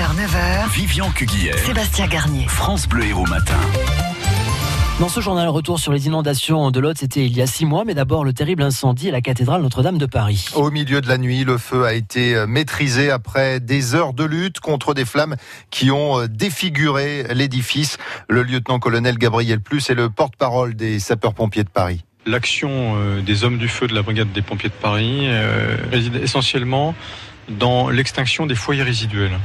8h, 9h, Vivian Cuguière, Sébastien Garnier. France Bleu Héros Matin. Dans ce journal, retour sur les inondations de l'Aude, c'était il y a six mois, mais d'abord le terrible incendie à la cathédrale Notre-Dame de Paris. Au milieu de la nuit, le feu a été euh, maîtrisé après des heures de lutte contre des flammes qui ont euh, défiguré l'édifice. Le lieutenant-colonel Gabriel Plus est le porte-parole des sapeurs-pompiers de Paris. L'action euh, des hommes du feu de la brigade des pompiers de Paris réside essentiellement dans l'extinction des foyers résiduels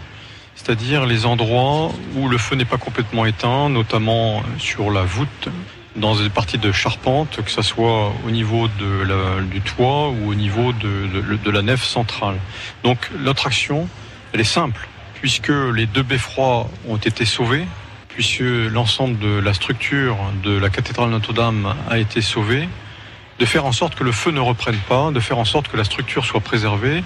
c'est-à-dire les endroits où le feu n'est pas complètement éteint, notamment sur la voûte, dans des parties de charpente, que ce soit au niveau de du toit ou au niveau de, de, la nef centrale. Donc notre action, elle est simple, puisque les deux beffrois ont été sauvés, puisque l'ensemble de la structure de la cathédrale Notre-Dame a été sauvé, de faire en sorte que le feu ne reprenne pas, de faire en sorte que la structure soit préservée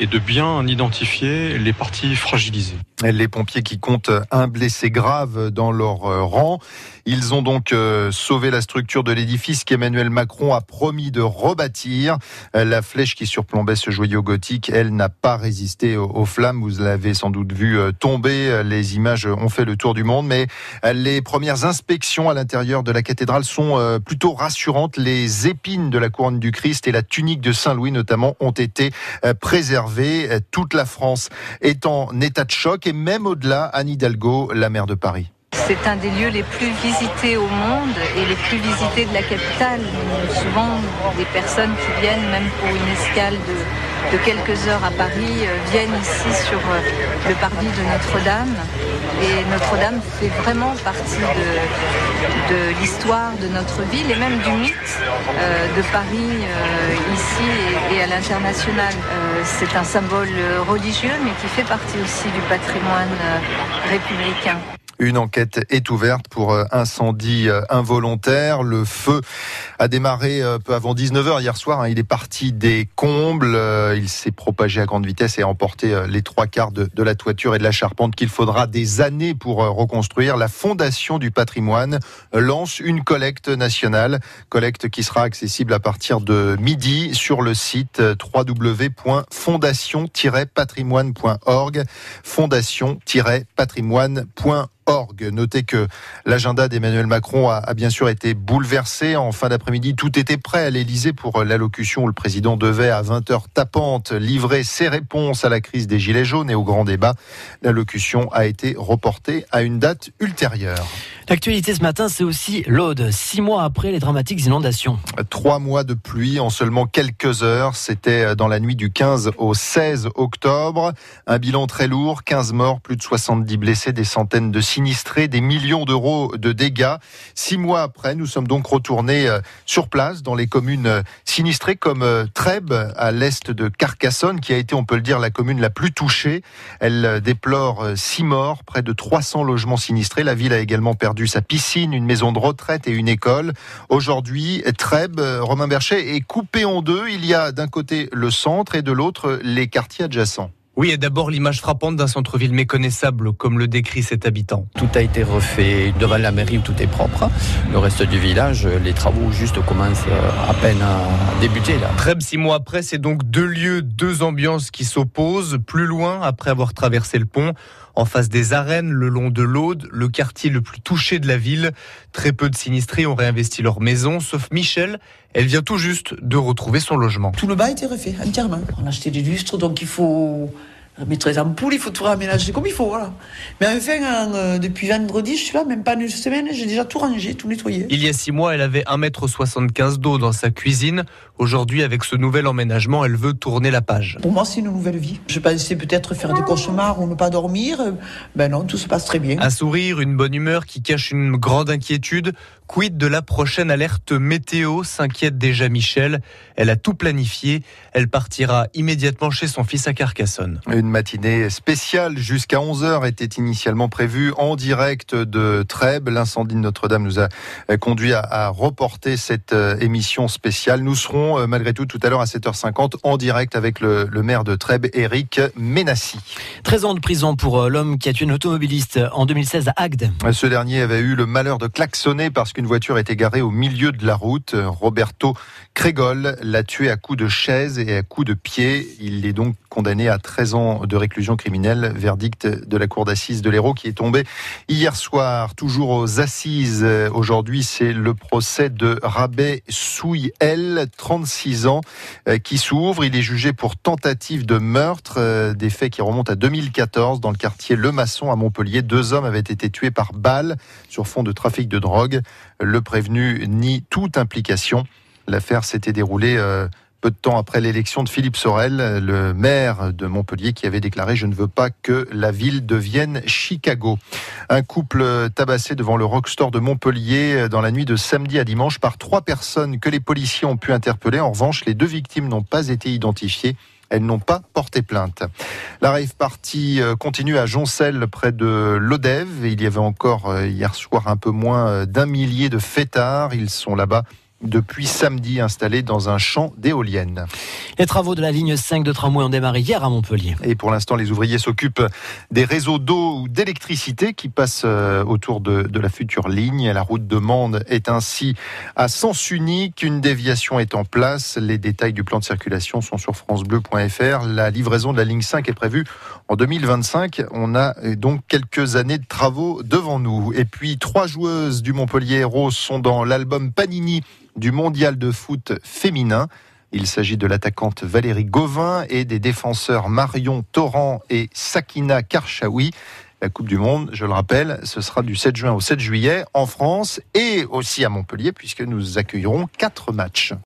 et de bien identifier les parties fragilisées. Les pompiers qui comptent un blessé grave dans leur euh, rang. Ils ont donc euh, sauvé la structure de l'édifice qu'Emmanuel Macron a promis de rebâtir. Euh, la flèche qui surplombait ce joyau gothique, elle n'a pas résisté aux flammes. Vous l'avez sans doute vu tomber. Les images ont fait le tour du monde, mais les premières inspections à l'intérieur de la cathédrale sont plutôt rassurantes. Les épines de la couronne du Christ et la tunique de Saint-Louis notamment ont été préservées. Toute la France est en état de choc et même au-delà, Anne Hidalgo, la maire de Paris. C'est un des lieux les plus visités au monde et les plus visités de la capitale. Souvent, des personnes qui viennent, même pour une escale de, quelques heures à Paris, euh, viennent ici sur euh, le parvis de Notre-Dame. Et Notre-Dame fait vraiment partie de, l'histoire de notre ville et même du mythe euh, de Paris ici et, et à l'international. C'est un symbole religieux mais qui fait partie aussi du patrimoine républicain. Une enquête est ouverte pour euh, incendie euh, involontaire. Le feu a démarré euh, peu avant 19h hier soir. Hein. Il est parti des combles. Il s'est propagé à grande vitesse et a emporté les trois quarts de, la toiture et de la charpente qu'il faudra des années pour reconstruire. La Fondation du patrimoine lance une collecte nationale, collecte qui sera accessible à partir de midi sur le site www.fondation-patrimoine.org. Fondation-patrimoine.org. Notez que l'agenda d'Emmanuel Macron a, bien sûr été bouleversé. En fin d'après-midi, tout était prêt à l'Elysée pour l'allocution où le président devait, à 20h tapante, livrer ses réponses à la crise des Gilets jaunes et au grand débat. L'allocution a été reportée à une date ultérieure. L'actualité ce matin, c'est aussi l'Aude. Six mois après les dramatiques inondations. Trois mois de pluie en seulement quelques heures. C'était dans la nuit du 15 au 16 octobre. Un bilan très lourd, 15 morts, plus de 70 blessés, des centaines de sinistrés, des millions d'euros de dégâts. Six mois après, nous sommes donc retournés euh, sur place dans les communes euh, sinistrées comme euh, Trèbes, à l'est de Carcassonne, qui a été, on peut le dire, la commune la plus touchée. Elle déplore six morts, près de 300 logements sinistrés. La ville a également perdu sa piscine, une maison de retraite et une école. Aujourd'hui, Trèbes, Romain Berchet, est coupé en deux. Il y a d'un côté le centre et de l'autre les quartiers adjacents. Oui, et d'abord l'image frappante d'un centre-ville méconnaissable, comme le décrit cet habitant. Tout a été refait devant la mairie où tout est propre. Le reste du village, les travaux juste commencent à peine à débuter. Là. Trèbes, six mois après, c'est donc deux lieux, deux ambiances qui s'opposent. Plus loin, après avoir traversé le pont, en face des arènes, le long de l'Aude, le quartier le plus touché de la ville. Très peu de sinistrés ont réinvesti leur maison, sauf Michel. Elle vient tout juste de retrouver son logement. Tout le bas a été refait entièrement. On a acheté des lustres, donc il faut mettre les ampoules, il faut tout raménager comme il faut, voilà. Mais enfin, euh, depuis vendredi, je suis là, même pas une semaine, j'ai déjà tout rangé, tout nettoyé. Il y a six mois, elle avait 1m75 d'eau dans sa cuisine. Aujourd'hui, avec ce nouvel emménagement, elle veut tourner la page. Pour moi, c'est une nouvelle vie. Je pensais peut-être faire des cauchemars ou ne pas dormir. Ben non, tout se passe très bien. Un sourire, une bonne humeur qui cache une grande inquiétude. Quid de la prochaine alerte météo? S'inquiète déjà Michel. Elle a tout planifié. Elle partira immédiatement chez son fils à Carcassonne. Une matinée spéciale jusqu'à 11h était initialement prévue en direct de Trèbes. L'incendie de Notre-Dame nous a conduit à, reporter cette euh, émission spéciale. Nous serons euh, malgré tout tout à l'heure à 7h50 en direct avec le, maire de Trèbes, Éric Ménassi. 13 ans de prison pour euh, l'homme qui a tué une automobiliste en 2016 à Agde. Ce dernier avait eu le malheur de klaxonner parce qu'une voiture était garée au milieu de la route. Roberto Crégol l'a tué à coups de chaise et à coups de pied. Il est donc condamné à 13 ans de réclusion criminelle. Verdict de la cour d'assises de l'Hérault qui est tombé hier soir. Toujours aux assises. Aujourd'hui, c'est le procès de Rabé Souy-El, 36 ans, euh, qui s'ouvre. Il est jugé pour tentative de meurtre, euh, des faits qui remontent à 2014 dans le quartier Le Maçon à Montpellier. Deux hommes avaient été tués par balle sur fond de trafic de drogue. Le prévenu nie toute implication. L'affaire s'était déroulée euh, peu de temps après l'élection de Philippe Sorel, le maire de Montpellier, qui avait déclaré Je ne veux pas que la ville devienne Chicago. Un couple tabassé devant le Rockstore de Montpellier dans la nuit de samedi à dimanche par trois personnes que les policiers ont pu interpeller. En revanche, les deux victimes n'ont pas été identifiées. Elles n'ont pas porté plainte. La rave party euh, continue à Joncel, près de l'Odève. Il y avait encore euh, hier soir un peu moins euh, d'un millier de fêtards. Ils sont là-bas depuis samedi installé dans un champ d'éoliennes. Les travaux de la ligne 5 de tramway ont démarré hier à Montpellier. Et pour l'instant, les ouvriers s'occupent des réseaux d'eau ou d'électricité qui passent euh, autour de, la future ligne. La route de Mende est ainsi à sens unique. Une déviation est en place. Les détails du plan de circulation sont sur francebleu.fr. La livraison de la ligne 5 est prévue en 2025. On a euh, donc quelques années de travaux devant nous. Et puis, trois joueuses du Montpellier Rose sont dans l'album Panini du mondial de foot féminin. Il s'agit de l'attaquante Valérie Gauvin et des défenseurs Marion Torrent et Sakina Karchaoui. La Coupe du Monde, je le rappelle, ce sera du 7 juin au 7 juillet en France et aussi à Montpellier puisque nous accueillerons quatre matchs.